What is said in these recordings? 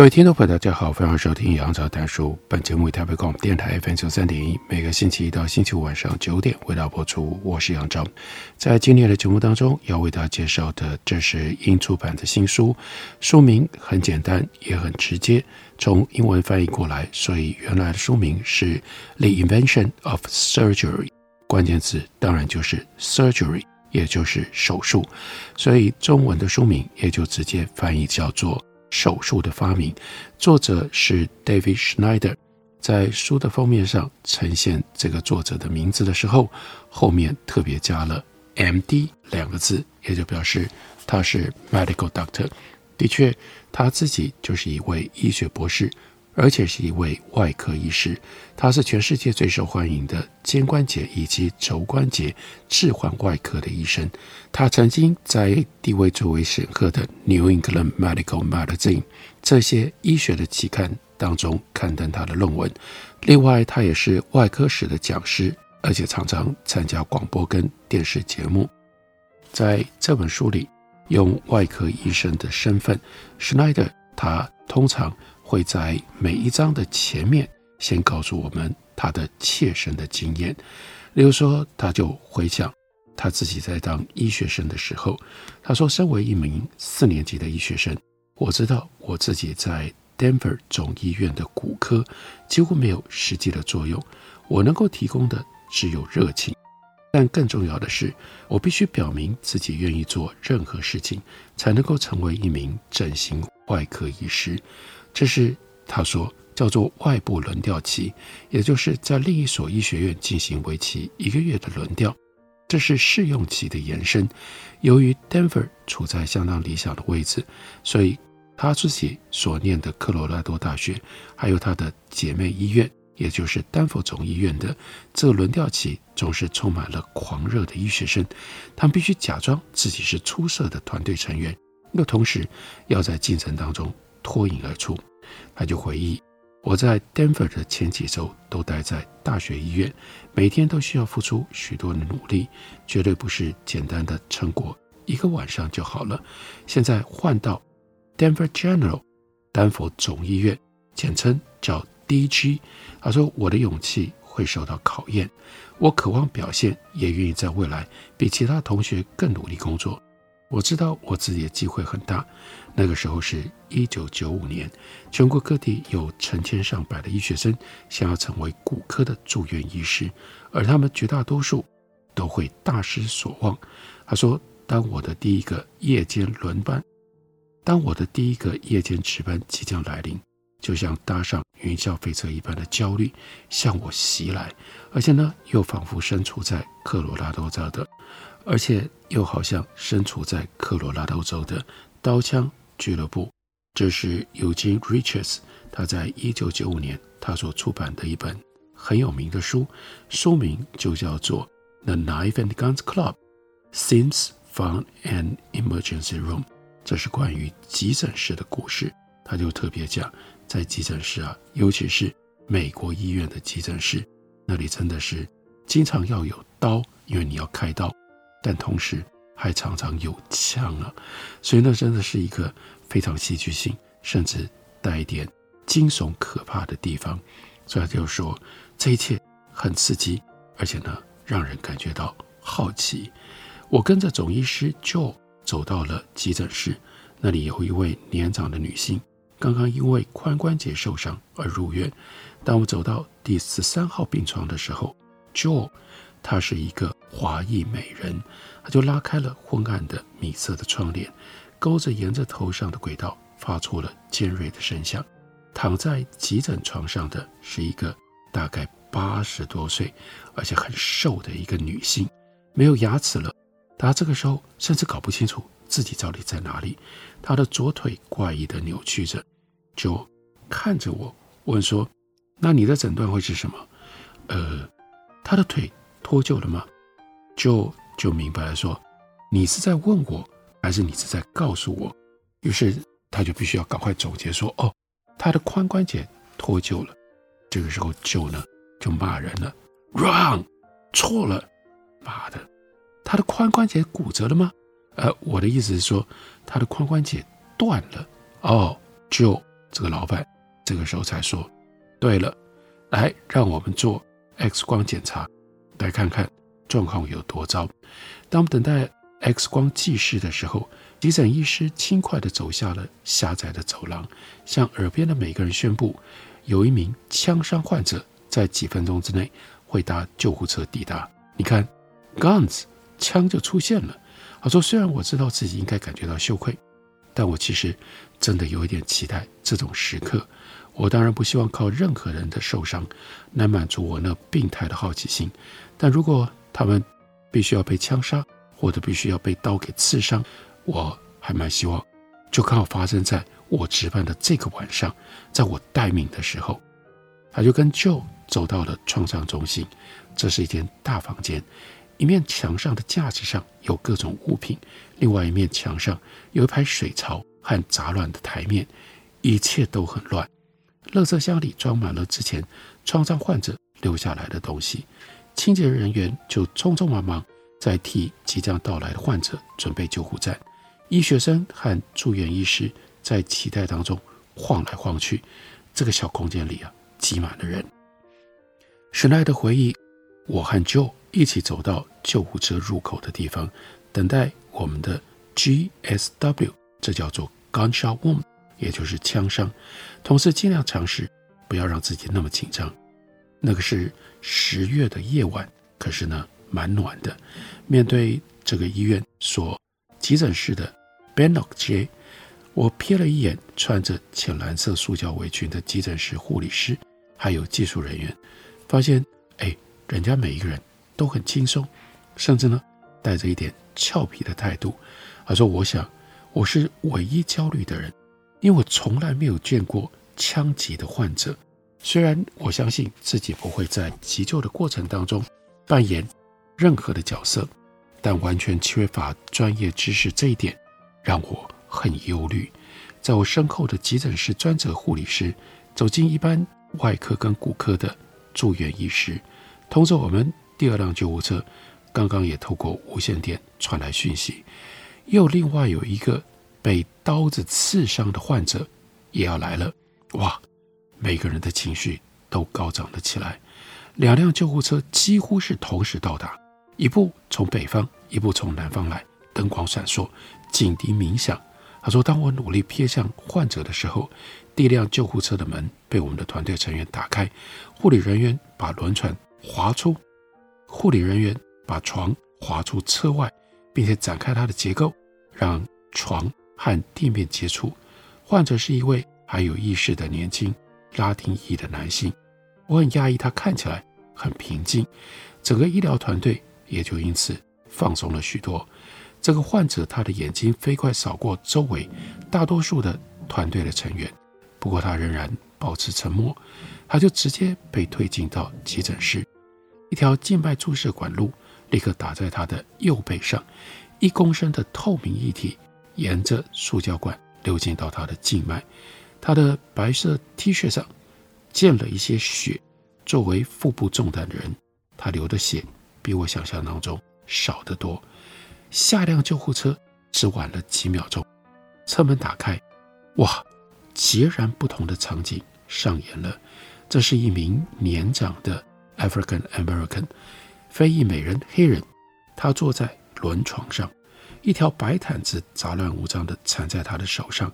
各位听众朋友，大家好，欢迎收听杨照谈书。本节目台北广播电台 FM 九三点一，每个星期一到星期五晚上九点为大家播出。我是杨照，在今天的节目当中，要为大家介绍的，这是英出版的新书，书名很简单，也很直接，从英文翻译过来，所以原来的书名是《The Invention of Surgery》，关键词当然就是 Surgery，也就是手术，所以中文的书名也就直接翻译叫做。手术的发明，作者是 David Schneider。在书的封面上呈现这个作者的名字的时候，后面特别加了 “MD” 两个字，也就表示他是 Medical Doctor。的确，他自己就是一位医学博士。而且是一位外科医师，他是全世界最受欢迎的肩关节以及肘关节置换外科的医生。他曾经在地位最为显赫的《New England Medical Magazine》这些医学的期刊当中刊登他的论文。另外，他也是外科史的讲师，而且常常参加广播跟电视节目。在这本书里，用外科医生的身份，Schneider 他通常。会在每一章的前面先告诉我们他的切身的经验，例如说，他就回想他自己在当医学生的时候，他说：“身为一名四年级的医学生，我知道我自己在 Denver 总医院的骨科几乎没有实际的作用，我能够提供的只有热情。但更重要的是，我必须表明自己愿意做任何事情，才能够成为一名整形外科医师。”这是他说叫做外部轮调期，也就是在另一所医学院进行为期一个月的轮调。这是试用期的延伸。由于 Denver 处在相当理想的位置，所以他自己所念的科罗拉多大学，还有他的姐妹医院，也就是丹佛总医院的这个轮调期，总是充满了狂热的医学生。他们必须假装自己是出色的团队成员，又同时要在竞争当中。脱颖而出，他就回忆：我在 Denver 的前几周都待在大学医院，每天都需要付出许多的努力，绝对不是简单的成果一个晚上就好了。现在换到 Denver General 丹佛总医院，简称叫 DG。他说：我的勇气会受到考验，我渴望表现，也愿意在未来比其他同学更努力工作。我知道我自己的机会很大。那个时候是一九九五年，全国各地有成千上百的医学生想要成为骨科的住院医师，而他们绝大多数都会大失所望。他说：“当我的第一个夜间轮班，当我的第一个夜间值班即将来临，就像搭上云霄飞车一般的焦虑向我袭来，而且呢，又仿佛身处在科罗拉多州的。”而且又好像身处在科罗拉多州的刀枪俱乐部。这是 Eugene Richards 他在一九九五年他所出版的一本很有名的书，书名就叫做《The Knife and Guns Club: Scenes from an Emergency Room》。这是关于急诊室的故事。他就特别讲，在急诊室啊，尤其是美国医院的急诊室，那里真的是经常要有刀，因为你要开刀。但同时还常常有枪啊，所以那真的是一个非常戏剧性，甚至带一点惊悚可怕的地方。所以他就说，这一切很刺激，而且呢，让人感觉到好奇。我跟着总医师 Joe 走到了急诊室，那里有一位年长的女性，刚刚因为髋关节受伤而入院。当我走到第十三号病床的时候，Joe。她是一个华裔美人，她就拉开了昏暗的米色的窗帘，钩子沿着头上的轨道发出了尖锐的声响。躺在急诊床上的是一个大概八十多岁，而且很瘦的一个女性，没有牙齿了，她这个时候甚至搞不清楚自己到底在哪里。他的左腿怪异的扭曲着，就看着我问说：“那你的诊断会是什么？”呃，他的腿脱臼了吗？就就明白了说：“你是在问我，还是你是在告诉我？”于是他就必须要赶快总结说：“哦，他的髋关节脱臼了。”这个时候就呢就骂人了：“Wrong，错了，妈的，他的髋关节骨折了吗？”呃，我的意思是说，他的髋关节断了。哦，就这个老板这个时候才说：“对了，来让我们做 X 光检查，来看看状况有多糟。”当我们等待 X 光计时的时候，急诊医师轻快地走下了狭窄的走廊，向耳边的每个人宣布：有一名枪伤患者在几分钟之内会搭救护车抵达。你看，guns，枪就出现了。他说：“虽然我知道自己应该感觉到羞愧，但我其实真的有一点期待这种时刻。我当然不希望靠任何人的受伤来满足我那病态的好奇心。但如果他们必须要被枪杀，或者必须要被刀给刺伤，我还蛮希望就刚好发生在我值班的这个晚上，在我待命的时候。”他就跟 Joe 走到了创伤中心，这是一间大房间。一面墙上的架子上有各种物品，另外一面墙上有一排水槽和杂乱的台面，一切都很乱。垃圾箱里装满了之前创伤患者留下来的东西，清洁人员就匆匆忙忙在替即将到来的患者准备救护站。医学生和住院医师在期待当中晃来晃去，这个小空间里啊，挤满了人。史奈德回忆，我和 Joe 一起走到救护车入口的地方，等待我们的 GSW，这叫做 gunshot wound，也就是枪伤。同时尽量尝试不要让自己那么紧张。那个是十月的夜晚，可是呢，蛮暖的。面对这个医院所急诊室的 b e n o c k J，我瞥了一眼穿着浅蓝色塑胶围裙的急诊室护理师，还有技术人员，发现，哎，人家每一个人。都很轻松，甚至呢，带着一点俏皮的态度。他说：“我想，我是唯一焦虑的人，因为我从来没有见过枪击的患者。虽然我相信自己不会在急救的过程当中扮演任何的角色，但完全缺乏专业知识这一点让我很忧虑。”在我身后的急诊室专责护理师走进一般外科跟骨科的住院医师，通知我们。第二辆救护车刚刚也透过无线电传来讯息，又另外有一个被刀子刺伤的患者也要来了。哇，每个人的情绪都高涨了起来。两辆救护车几乎是同时到达，一部从北方，一部从南方来，灯光闪烁，警笛鸣响。他说：“当我努力瞥向患者的时候，第一辆救护车的门被我们的团队成员打开，护理人员把轮船划出。”护理人员把床滑出车外，并且展开它的结构，让床和地面接触。患者是一位还有意识的年轻拉丁裔的男性。我很讶异，他看起来很平静。整个医疗团队也就因此放松了许多。这个患者，他的眼睛飞快扫过周围大多数的团队的成员，不过他仍然保持沉默。他就直接被推进到急诊室。一条静脉注射管路立刻打在他的右背上，一公升的透明液体沿着塑胶管流进到他的静脉。他的白色 T 恤上溅了一些血。作为腹部中弹的人，他流的血比我想象当中少得多。下辆救护车只晚了几秒钟，车门打开，哇，截然不同的场景上演了。这是一名年长的。African American，非裔美人黑人，他坐在轮床上，一条白毯子杂乱无章地缠在他的手上，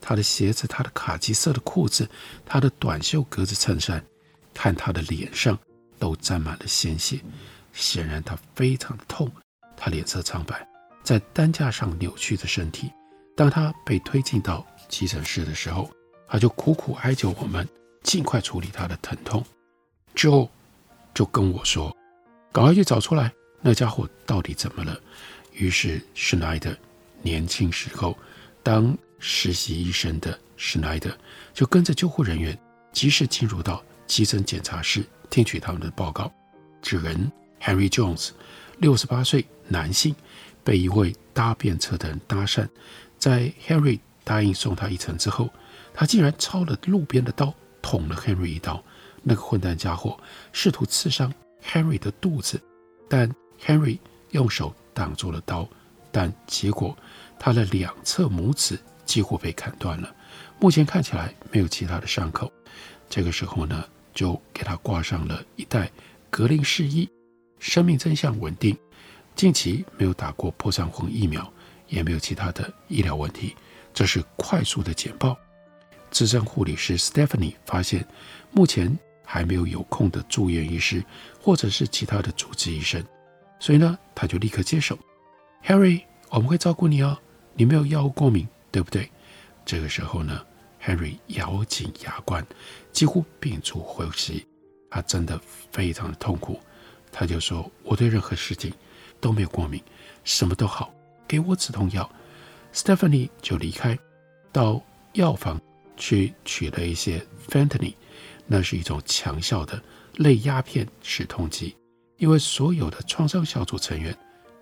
他的鞋子、他的卡其色的裤子、他的短袖格子衬衫，看他的脸上都沾满了鲜血，显然他非常的痛，他脸色苍白，在担架上扭曲着身体。当他被推进到急诊室的时候，他就苦苦哀求我们尽快处理他的疼痛。之后。就跟我说：“赶快去找出来，那家伙到底怎么了？于是施耐德年轻时候当实习医生的施耐德就跟着救护人员，及时进入到急诊检查室，听取他们的报告。指人 Henry Jones，六十八岁男性，被一位搭便车的人搭讪，在 Henry 答应送他一程之后，他竟然抄了路边的刀捅了 Henry 一刀。那个混蛋家伙试图刺伤 Henry 的肚子，但 Henry 用手挡住了刀，但结果他的两侧拇指几乎被砍断了。目前看起来没有其他的伤口。这个时候呢，就给他挂上了一袋格林氏液，生命征象稳定，近期没有打过破伤风疫苗，也没有其他的医疗问题。这是快速的简报。资深护理师 Stephanie 发现，目前还没有有空的住院医师或者是其他的主治医生，所以呢，他就立刻接手。Harry，我们会照顾你哦，你没有药物过敏，对不对？这个时候呢，Henry 咬紧牙关。几乎屏住呼吸，他真的非常的痛苦。他就说：“我对任何事情都没有过敏，什么都好，给我止痛药。” Stephanie 就离开，到药房去取了一些 Fentanyl，那是一种强效的类鸦片止痛剂。因为所有的创伤小组成员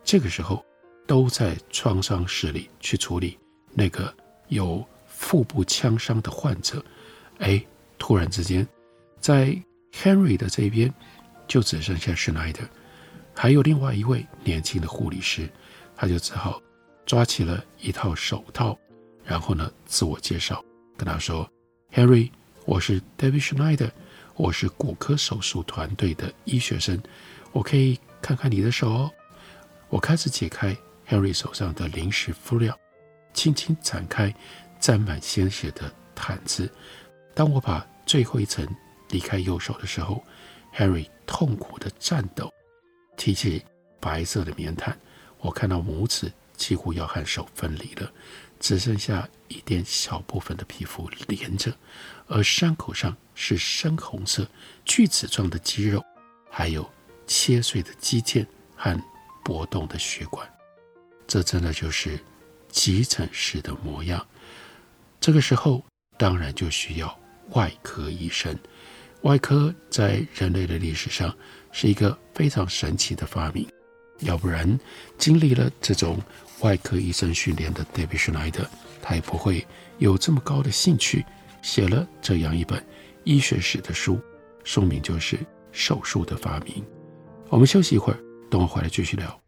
这个时候都在创伤室里去处理那个有腹部枪伤的患者，哎。突然之间，在 Henry 的这边就只剩下 Schneider，还有另外一位年轻的护理师，他就只好抓起了一套手套，然后呢自我介绍，跟他说：“Henry，我是 David Schneider，我是骨科手术团队的医学生，我可以看看你的手哦。”我开始解开 Henry 手上的临时敷料，轻轻展开沾满鲜血的毯子。当我把最后一层离开右手的时候，Harry 痛苦地颤抖，提起白色的棉毯，我看到拇指几乎要和手分离了，只剩下一点小部分的皮肤连着，而伤口上是深红色锯齿状的肌肉，还有切碎的肌腱和搏动的血管。这真的就是急诊室的模样。这个时候，当然就需要。外科医生，外科在人类的历史上是一个非常神奇的发明。要不然，经历了这种外科医生训练的 David Schneider，他也不会有这么高的兴趣，写了这样一本医学史的书，书名就是《手术的发明》。我们休息一会儿，等我回来继续聊。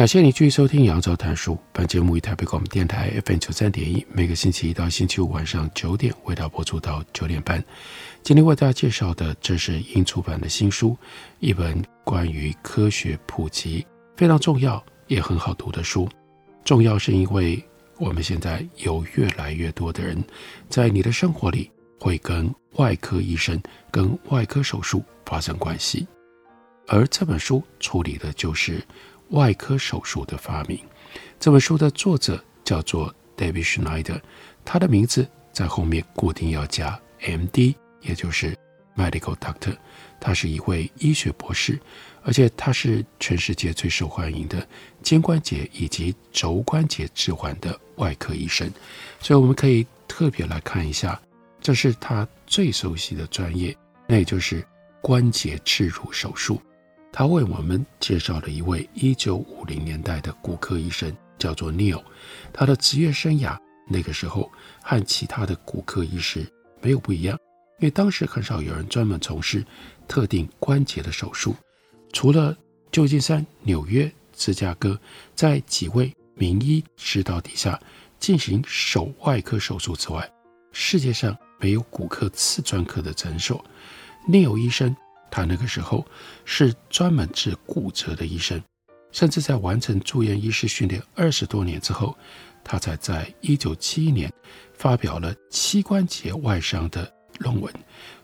感谢你继续收听《杨照谈书》。本节目以台北广播电台 FM 九三点一，每个星期一到星期五晚上九点，为大家播出到九点半。今天为大家介绍的，这是英出版的新书，一本关于科学普及非常重要也很好读的书。重要是因为我们现在有越来越多的人，在你的生活里会跟外科医生、跟外科手术发生关系，而这本书处理的就是。外科手术的发明，这本书的作者叫做 David Schneider，他的名字在后面固定要加 MD，也就是 Medical Doctor。他是一位医学博士，而且他是全世界最受欢迎的肩关节以及肘关节置换的外科医生。所以我们可以特别来看一下，这是他最熟悉的专业，那也就是关节置入手术。他为我们介绍了一位1950年代的骨科医生，叫做 Neil。他的职业生涯那个时候和其他的骨科医师没有不一样，因为当时很少有人专门从事特定关节的手术。除了旧金山、纽约、芝加哥，在几位名医指导底下进行手外科手术之外，世界上没有骨科次专科的诊所。Neil 医生。他那个时候是专门治骨折的医生，甚至在完成住院医师训练二十多年之后，他才在一九七一年发表了膝关节外伤的论文。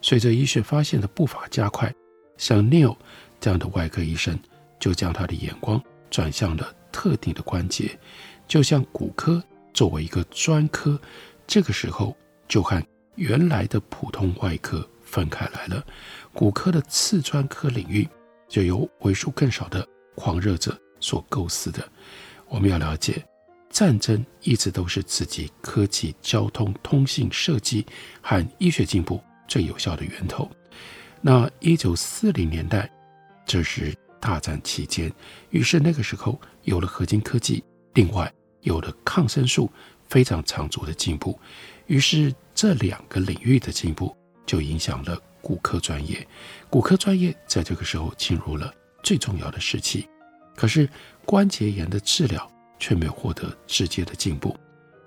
随着医学发现的步伐加快，像 Neil 这样的外科医生就将他的眼光转向了特定的关节，就像骨科作为一个专科，这个时候就和原来的普通外科分开来了。骨科的次专科领域，就由为数更少的狂热者所构思的。我们要了解，战争一直都是刺激科技、交通、通信、设计和医学进步最有效的源头。那一九四零年代，这是大战期间，于是那个时候有了合金科技，另外有了抗生素非常长足的进步，于是这两个领域的进步就影响了。骨科专业，骨科专业在这个时候进入了最重要的时期。可是关节炎的治疗却没有获得直接的进步。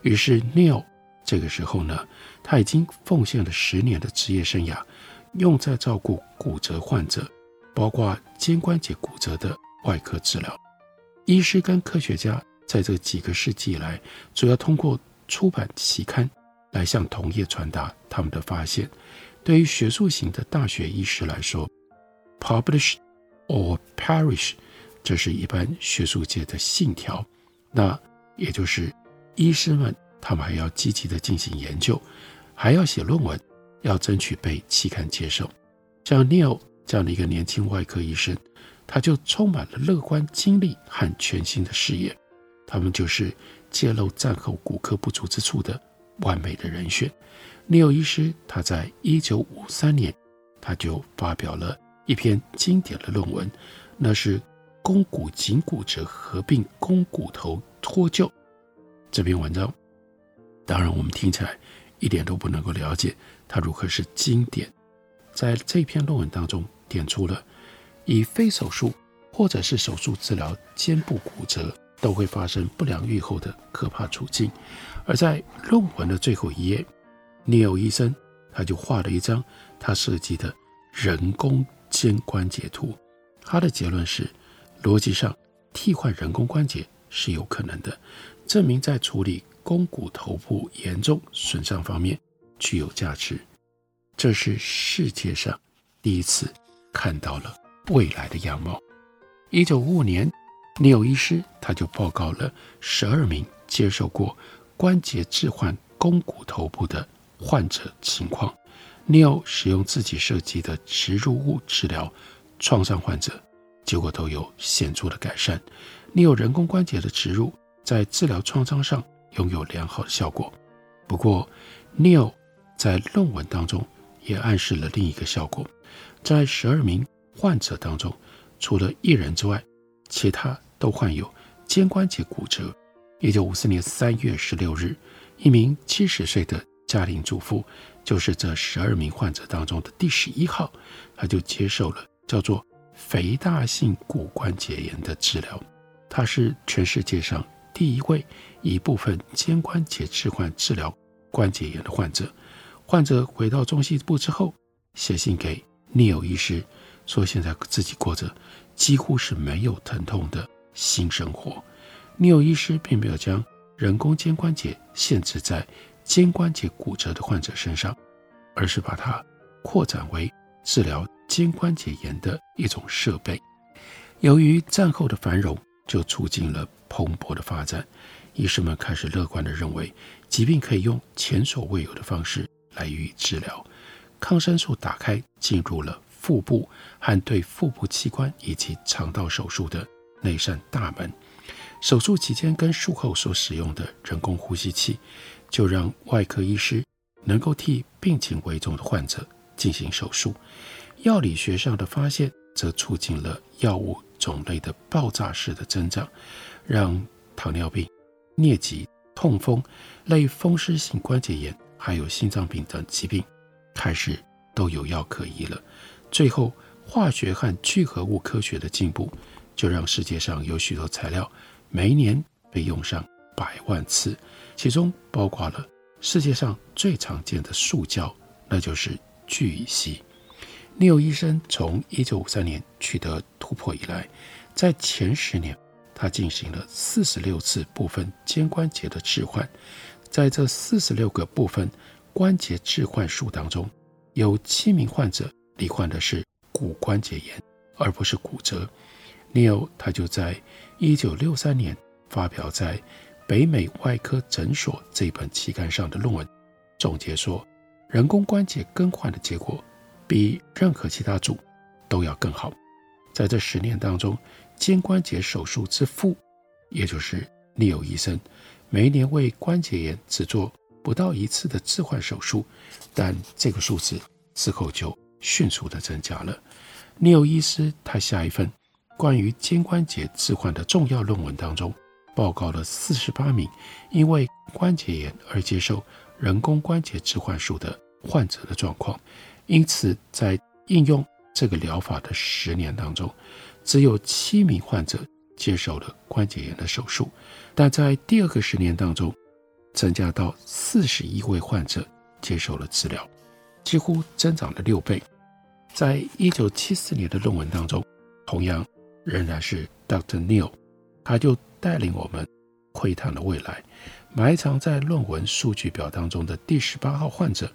于是 Neil 这个时候呢，他已经奉献了十年的职业生涯，用在照顾骨折患者，包括肩关节骨折的外科治疗。医师跟科学家在这几个世纪以来，主要通过出版期刊来向同业传达他们的发现。对于学术型的大学医师来说，publish or perish，这是一般学术界的信条。那也就是医师们他们还要积极的进行研究，还要写论文，要争取被期刊接受。像 Neil 这样的一个年轻外科医生，他就充满了乐观精力和全新的视野。他们就是揭露战后骨科不足之处的完美的人选。Neil 医师，他在一九五三年，他就发表了一篇经典的论文，那是肱骨颈骨折合并肱骨头脱臼。这篇文章，当然我们听起来一点都不能够了解它如何是经典。在这篇论文当中，点出了以非手术或者是手术治疗肩部骨折都会发生不良预后的可怕处境，而在论文的最后一页。Neil 医生，他就画了一张他设计的人工肩关节图。他的结论是，逻辑上替换人工关节是有可能的，证明在处理肱骨头部严重损伤方面具有价值。这是世界上第一次看到了未来的样貌。一九五五年，Neil 医师他就报告了十二名接受过关节置换肱骨头部的。患者情况，Neil 使用自己设计的植入物治疗创伤患者，结果都有显著的改善。Neil 人工关节的植入在治疗创伤上拥有良好的效果。不过，Neil 在论文当中也暗示了另一个效果：在十二名患者当中，除了一人之外，其他都患有肩关节骨折。一九五四年三月十六日，一名七十岁的。家庭主妇就是这十二名患者当中的第十一号，他就接受了叫做肥大性骨关节炎的治疗。他是全世界上第一位以部分肩关节置换治疗关节炎的患者。患者回到中西部之后，写信给尼尔医师，说现在自己过着几乎是没有疼痛的新生活。尼尔医师并没有将人工肩关节限制在肩关节骨折的患者身上，而是把它扩展为治疗肩关节炎的一种设备。由于战后的繁荣，就促进了蓬勃的发展。医师们开始乐观地认为，疾病可以用前所未有的方式来予以治疗。抗生素打开进入了腹部和对腹部器官以及肠道手术的那扇大门。手术期间跟术后所使用的人工呼吸器，就让外科医师能够替病情危重的患者进行手术。药理学上的发现，则促进了药物种类的爆炸式的增长，让糖尿病、疟疾、痛风、类风湿性关节炎，还有心脏病等疾病，开始都有药可医了。最后，化学和聚合物科学的进步，就让世界上有许多材料每年被用上百万次，其中包括了世界上最常见的塑胶，那就是聚乙烯。尼尔医生从一九五三年取得突破以来，在前十年，他进行了四十六次部分肩关节的置换。在这四十六个部分关节置换术当中，有七名患者罹患的是骨关节炎，而不是骨折。尼尔他就在一九六三年发表在《北美外科诊所》这本期刊上的论文，总结说，人工关节更换的结果。比任何其他组都要更好。在这十年当中，肩关节手术之父，也就是尼尔医生，每一年为关节炎只做不到一次的置换手术，但这个数字之后就迅速的增加了。尼尔医师他下一份关于肩关节置换的重要论文当中，报告了四十八名因为关节炎而接受人工关节置换术的患者的状况。因此，在应用这个疗法的十年当中，只有七名患者接受了关节炎的手术；但在第二个十年当中，增加到四十一位患者接受了治疗，几乎增长了六倍。在一九七四年的论文当中，同样仍然是 Dr. Neil，他就带领我们窥探了未来。埋藏在论文数据表当中的第十八号患者，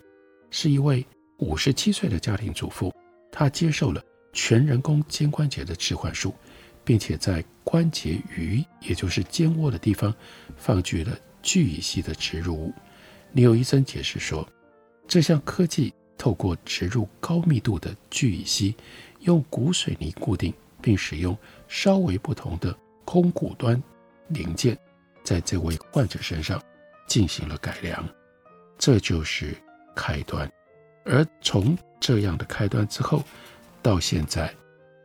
是一位。五十七岁的家庭主妇，她接受了全人工肩关节的置换术，并且在关节盂，也就是肩窝的地方，放置了聚乙烯的植入物。尼尔医生解释说，这项科技透过植入高密度的聚乙烯，用骨水泥固定，并使用稍微不同的空骨端零件，在这位患者身上进行了改良。这就是开端。而从这样的开端之后，到现在，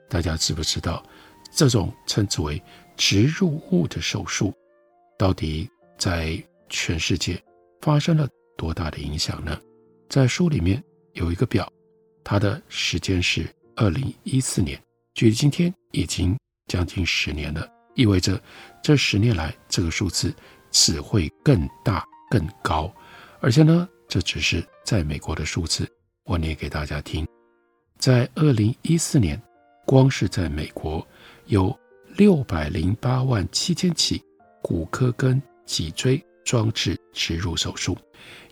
大家知不知道这种称之为植入物的手术，到底在全世界发生了多大的影响呢？在书里面有一个表，它的时间是二零一四年，距离今天已经将近十年了，意味着这十年来这个数字只会更大更高，而且呢，这只是在美国的数字，我念给大家听。在二零一四年，光是在美国，有六百零八万七千起骨科跟脊椎装置植入手术，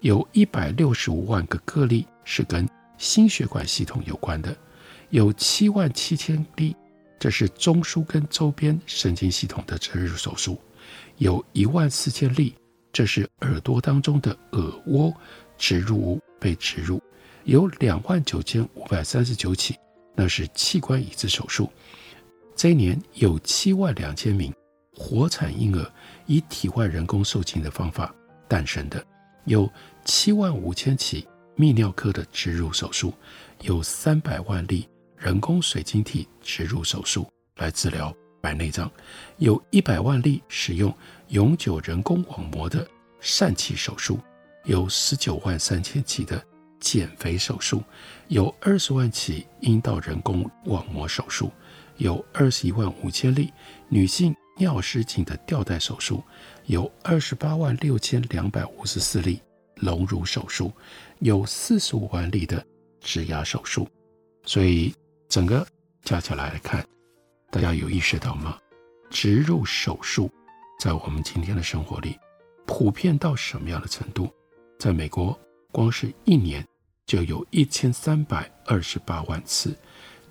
有一百六十五万个个例是跟心血管系统有关的，有七万七千例，这是中枢跟周边神经系统的植入手术，有一万四千例，这是耳朵当中的耳蜗。植入物被植入，有两万九千五百三十九起，那是器官移植手术。这一年有七万两千名活产婴儿以体外人工受精的方法诞生的，有七万五千起泌尿科的植入手术，有三百万例人工水晶体植入手术来治疗白内障，有一百万例使用永久人工网膜的疝气手术。有十九万三千起的减肥手术，有二十万起阴道人工网膜手术，有二十一万五千例女性尿失禁的吊带手术，有二十八万六千两百五十四例隆乳手术，有四十五万例的植牙手术。所以整个加起来来看，大家有意识到吗？植入手术在我们今天的生活里普遍到什么样的程度？在美国，光是一年就有一千三百二十八万次。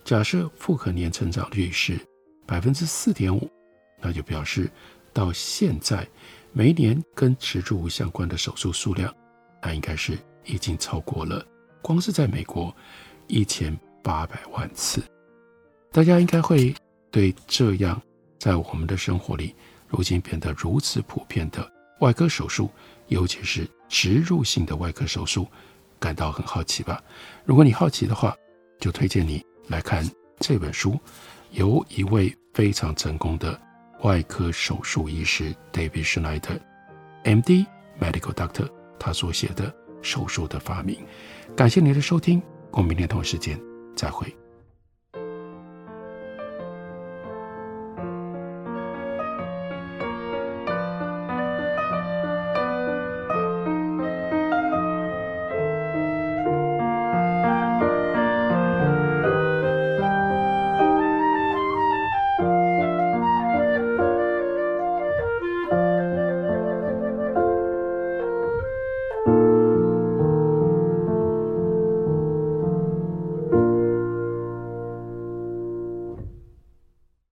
假设复合年成长率是百分之四点五，那就表示到现在每一年跟植入相关的手术数量，那应该是已经超过了光是在美国一千八百万次。大家应该会对这样在我们的生活里如今变得如此普遍的外科手术，尤其是植入性的外科手术，感到很好奇吧？如果你好奇的话，就推荐你。来看这本书，由一位非常成功的外科手术医师 David Schneider，MD Medical Doctor，他所写的《手术的发明》。感谢您的收听，我们明天同一时间再会。